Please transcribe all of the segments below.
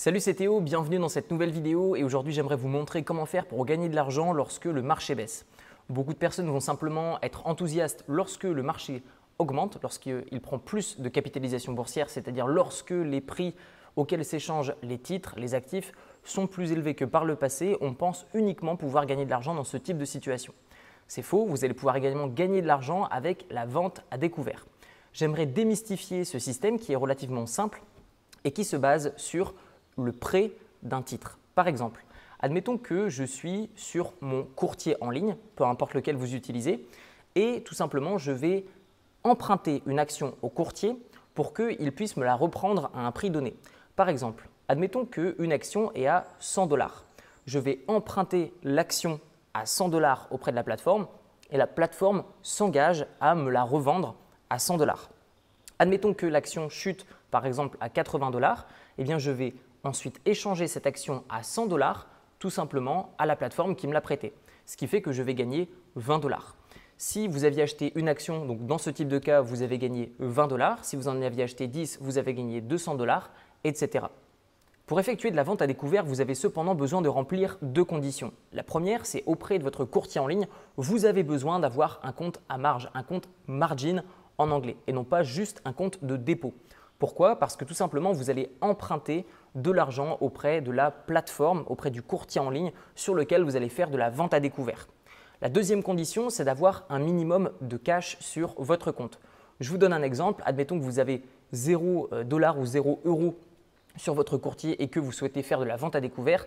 Salut c'est Théo, bienvenue dans cette nouvelle vidéo et aujourd'hui j'aimerais vous montrer comment faire pour gagner de l'argent lorsque le marché baisse. Beaucoup de personnes vont simplement être enthousiastes lorsque le marché augmente, lorsqu'il prend plus de capitalisation boursière, c'est-à-dire lorsque les prix auxquels s'échangent les titres, les actifs, sont plus élevés que par le passé, on pense uniquement pouvoir gagner de l'argent dans ce type de situation. C'est faux, vous allez pouvoir également gagner de l'argent avec la vente à découvert. J'aimerais démystifier ce système qui est relativement simple et qui se base sur le prêt d'un titre. Par exemple, admettons que je suis sur mon courtier en ligne, peu importe lequel vous utilisez, et tout simplement je vais emprunter une action au courtier pour qu'il puisse me la reprendre à un prix donné. Par exemple, admettons qu'une action est à 100 dollars. Je vais emprunter l'action à 100 dollars auprès de la plateforme et la plateforme s'engage à me la revendre à 100 dollars. Admettons que l'action chute par exemple à 80 dollars, eh bien je vais ensuite échanger cette action à 100 dollars tout simplement à la plateforme qui me l'a prêtée. Ce qui fait que je vais gagner 20 dollars. Si vous aviez acheté une action, donc dans ce type de cas, vous avez gagné 20 dollars. Si vous en aviez acheté 10, vous avez gagné 200 dollars, etc. Pour effectuer de la vente à découvert, vous avez cependant besoin de remplir deux conditions. La première, c'est auprès de votre courtier en ligne, vous avez besoin d'avoir un compte à marge, un compte margin en anglais, et non pas juste un compte de dépôt. Pourquoi? Parce que tout simplement, vous allez emprunter de l'argent auprès de la plateforme, auprès du courtier en ligne sur lequel vous allez faire de la vente à découvert. La deuxième condition, c'est d'avoir un minimum de cash sur votre compte. Je vous donne un exemple. Admettons que vous avez 0 euh, dollar ou 0 euros sur votre courtier et que vous souhaitez faire de la vente à découvert.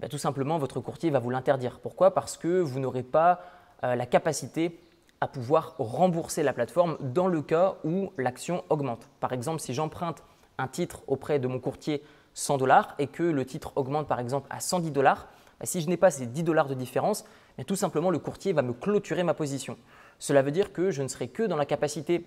Ben, tout simplement, votre courtier va vous l'interdire. Pourquoi? Parce que vous n'aurez pas euh, la capacité à pouvoir rembourser la plateforme dans le cas où l'action augmente. Par exemple, si j'emprunte un titre auprès de mon courtier 100 dollars et que le titre augmente par exemple à 110 dollars, ben, si je n'ai pas ces 10 dollars de différence, tout simplement le courtier va me clôturer ma position. Cela veut dire que je ne serai que dans la capacité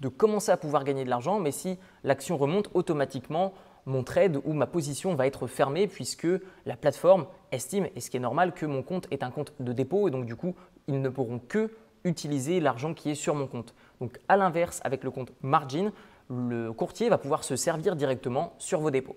de commencer à pouvoir gagner de l'argent, mais si l'action remonte automatiquement, mon trade ou ma position va être fermée puisque la plateforme estime, et ce qui est normal, que mon compte est un compte de dépôt et donc du coup, ils ne pourront que utiliser l'argent qui est sur mon compte. Donc à l'inverse, avec le compte margin, le courtier va pouvoir se servir directement sur vos dépôts.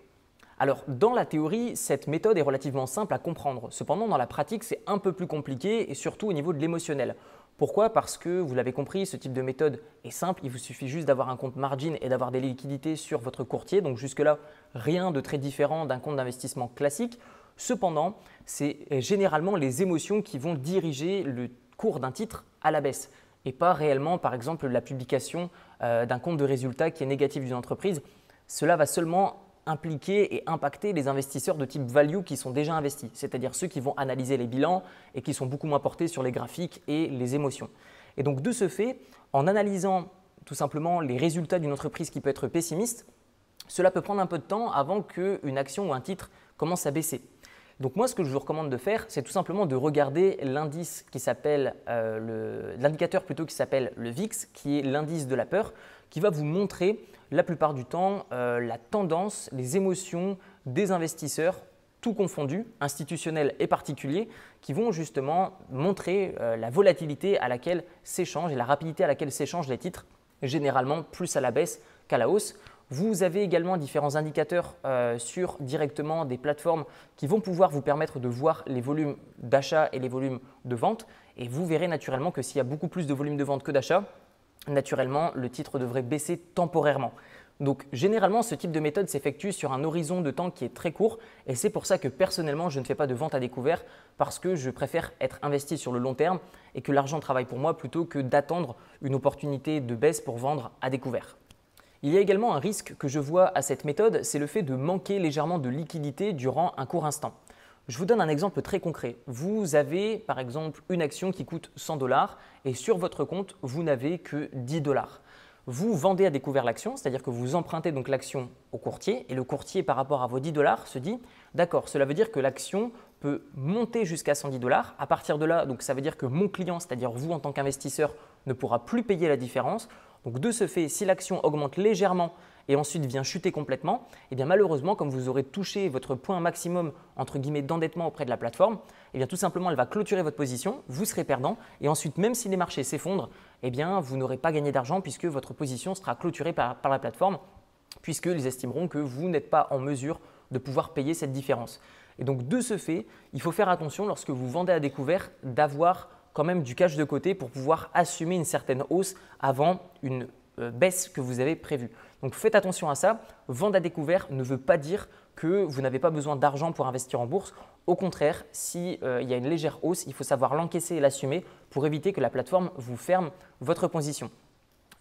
Alors, dans la théorie, cette méthode est relativement simple à comprendre. Cependant, dans la pratique, c'est un peu plus compliqué et surtout au niveau de l'émotionnel. Pourquoi? Parce que, vous l'avez compris, ce type de méthode est simple. Il vous suffit juste d'avoir un compte margin et d'avoir des liquidités sur votre courtier. Donc jusque-là, rien de très différent d'un compte d'investissement classique. Cependant, c'est généralement les émotions qui vont diriger le cours d'un titre à la baisse et pas réellement, par exemple, la publication euh, d'un compte de résultat qui est négatif d'une entreprise. Cela va seulement impliquer et impacter les investisseurs de type value qui sont déjà investis, c'est-à-dire ceux qui vont analyser les bilans et qui sont beaucoup moins portés sur les graphiques et les émotions. Et donc de ce fait, en analysant tout simplement les résultats d'une entreprise qui peut être pessimiste, cela peut prendre un peu de temps avant qu'une action ou un titre commence à baisser. Donc moi, ce que je vous recommande de faire, c'est tout simplement de regarder l'indice qui s'appelle euh, l'indicateur plutôt qui s'appelle le VIX, qui est l'indice de la peur, qui va vous montrer la plupart du temps euh, la tendance, les émotions des investisseurs, tout confondu, institutionnels et particuliers, qui vont justement montrer euh, la volatilité à laquelle s'échangent et la rapidité à laquelle s'échangent les titres, généralement plus à la baisse qu'à la hausse. Vous avez également différents indicateurs euh, sur directement des plateformes qui vont pouvoir vous permettre de voir les volumes d'achat et les volumes de vente. Et vous verrez naturellement que s'il y a beaucoup plus de volume de vente que d'achat, naturellement, le titre devrait baisser temporairement. Donc généralement, ce type de méthode s'effectue sur un horizon de temps qui est très court et c'est pour ça que personnellement, je ne fais pas de vente à découvert parce que je préfère être investi sur le long terme et que l'argent travaille pour moi plutôt que d'attendre une opportunité de baisse pour vendre à découvert. Il y a également un risque que je vois à cette méthode, c'est le fait de manquer légèrement de liquidité durant un court instant. Je vous donne un exemple très concret. Vous avez par exemple une action qui coûte 100 dollars et sur votre compte, vous n'avez que 10 dollars. Vous vendez à découvert l'action, c'est-à-dire que vous empruntez donc l'action au courtier et le courtier par rapport à vos 10 dollars se dit d'accord, cela veut dire que l'action peut monter jusqu'à 110 dollars. À partir de là, donc ça veut dire que mon client, c'est-à-dire vous en tant qu'investisseur, ne pourra plus payer la différence. Donc de ce fait, si l'action augmente légèrement et ensuite vient chuter complètement, eh bien malheureusement, comme vous aurez touché votre point maximum entre guillemets d'endettement auprès de la plateforme, eh tout simplement elle va clôturer votre position, vous serez perdant et ensuite même si les marchés s'effondrent, eh vous n'aurez pas gagné d'argent puisque votre position sera clôturée par, par la plateforme puisqu'ils estimeront que vous n'êtes pas en mesure de pouvoir payer cette différence. Et donc de ce fait, il faut faire attention lorsque vous vendez à découvert d'avoir quand même du cash de côté pour pouvoir assumer une certaine hausse avant une euh, baisse que vous avez prévue. Donc faites attention à ça. Vendre à découvert ne veut pas dire que vous n'avez pas besoin d'argent pour investir en bourse. Au contraire, s'il euh, y a une légère hausse, il faut savoir l'encaisser et l'assumer pour éviter que la plateforme vous ferme votre position.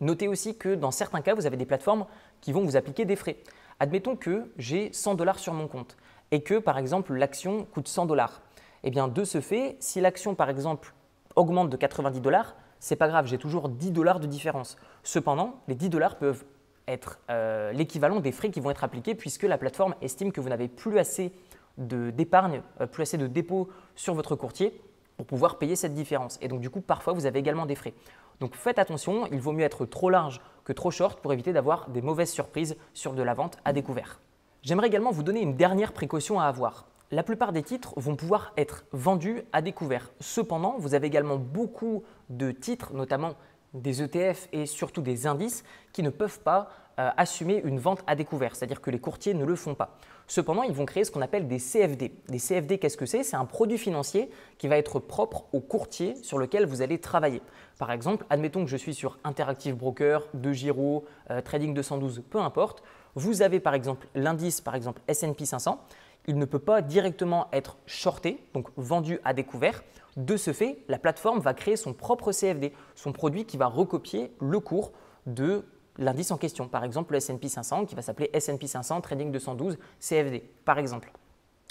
Notez aussi que dans certains cas, vous avez des plateformes qui vont vous appliquer des frais. Admettons que j'ai 100 dollars sur mon compte et que par exemple l'action coûte 100 dollars. Eh bien de ce fait, si l'action par exemple augmente de 90 dollars, c'est pas grave, j'ai toujours 10 dollars de différence. Cependant, les 10 dollars peuvent être euh, l'équivalent des frais qui vont être appliqués puisque la plateforme estime que vous n'avez plus assez d'épargne, euh, plus assez de dépôts sur votre courtier pour pouvoir payer cette différence. Et donc du coup, parfois, vous avez également des frais. Donc faites attention, il vaut mieux être trop large que trop short pour éviter d'avoir des mauvaises surprises sur de la vente à découvert. J'aimerais également vous donner une dernière précaution à avoir. La plupart des titres vont pouvoir être vendus à découvert. Cependant, vous avez également beaucoup de titres, notamment des ETF et surtout des indices qui ne peuvent pas euh, assumer une vente à découvert, c'est-à-dire que les courtiers ne le font pas. Cependant, ils vont créer ce qu'on appelle des CFD. Des CFD, qu'est-ce que c'est? C'est un produit financier qui va être propre au courtier sur lequel vous allez travailler. Par exemple, admettons que je suis sur Interactive Broker, De Giro, euh, Trading 212, peu importe. Vous avez par exemple l'indice, par exemple S&P 500. Il ne peut pas directement être shorté, donc vendu à découvert. De ce fait, la plateforme va créer son propre CFD, son produit qui va recopier le cours de l'indice en question. Par exemple, le S&P 500 qui va s'appeler S&P 500 Trading 212 CFD, par exemple.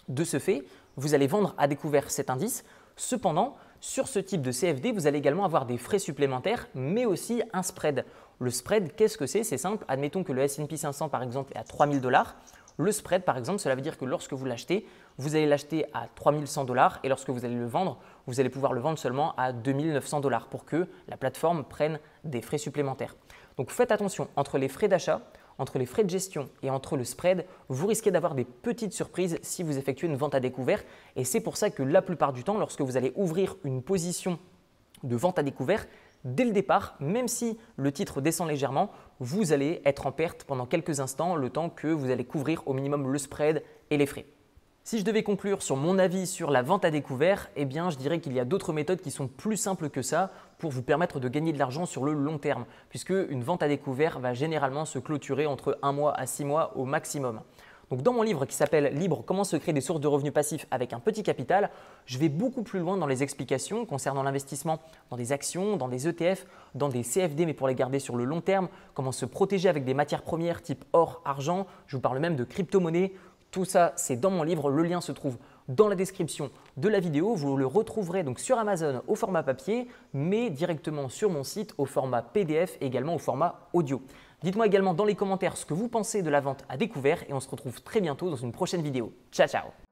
De ce fait, vous allez vendre à découvert cet indice. Cependant, sur ce type de CFD, vous allez également avoir des frais supplémentaires, mais aussi un spread. Le spread, qu'est-ce que c'est? C'est simple. Admettons que le S&P 500, par exemple, est à 3000 dollars. Le spread, par exemple, cela veut dire que lorsque vous l'achetez, vous allez l'acheter à 3100 dollars et lorsque vous allez le vendre, vous allez pouvoir le vendre seulement à 2900 dollars pour que la plateforme prenne des frais supplémentaires. Donc faites attention entre les frais d'achat, entre les frais de gestion et entre le spread, vous risquez d'avoir des petites surprises si vous effectuez une vente à découvert. Et c'est pour ça que la plupart du temps, lorsque vous allez ouvrir une position de vente à découvert, dès le départ, même si le titre descend légèrement, vous allez être en perte pendant quelques instants, le temps que vous allez couvrir au minimum le spread et les frais. Si je devais conclure sur mon avis sur la vente à découvert, eh bien je dirais qu'il y a d'autres méthodes qui sont plus simples que ça pour vous permettre de gagner de l'argent sur le long terme, puisque une vente à découvert va généralement se clôturer entre un mois à six mois au maximum. Donc dans mon livre qui s'appelle Libre, comment se créer des sources de revenus passifs avec un petit capital, je vais beaucoup plus loin dans les explications concernant l'investissement dans des actions, dans des ETF, dans des CFD mais pour les garder sur le long terme, comment se protéger avec des matières premières type or, argent, je vous parle même de crypto-monnaie. Tout ça, c'est dans mon livre, le lien se trouve dans la description de la vidéo. Vous le retrouverez donc sur Amazon au format papier, mais directement sur mon site au format PDF et également au format audio. Dites-moi également dans les commentaires ce que vous pensez de la vente à découvert et on se retrouve très bientôt dans une prochaine vidéo. Ciao ciao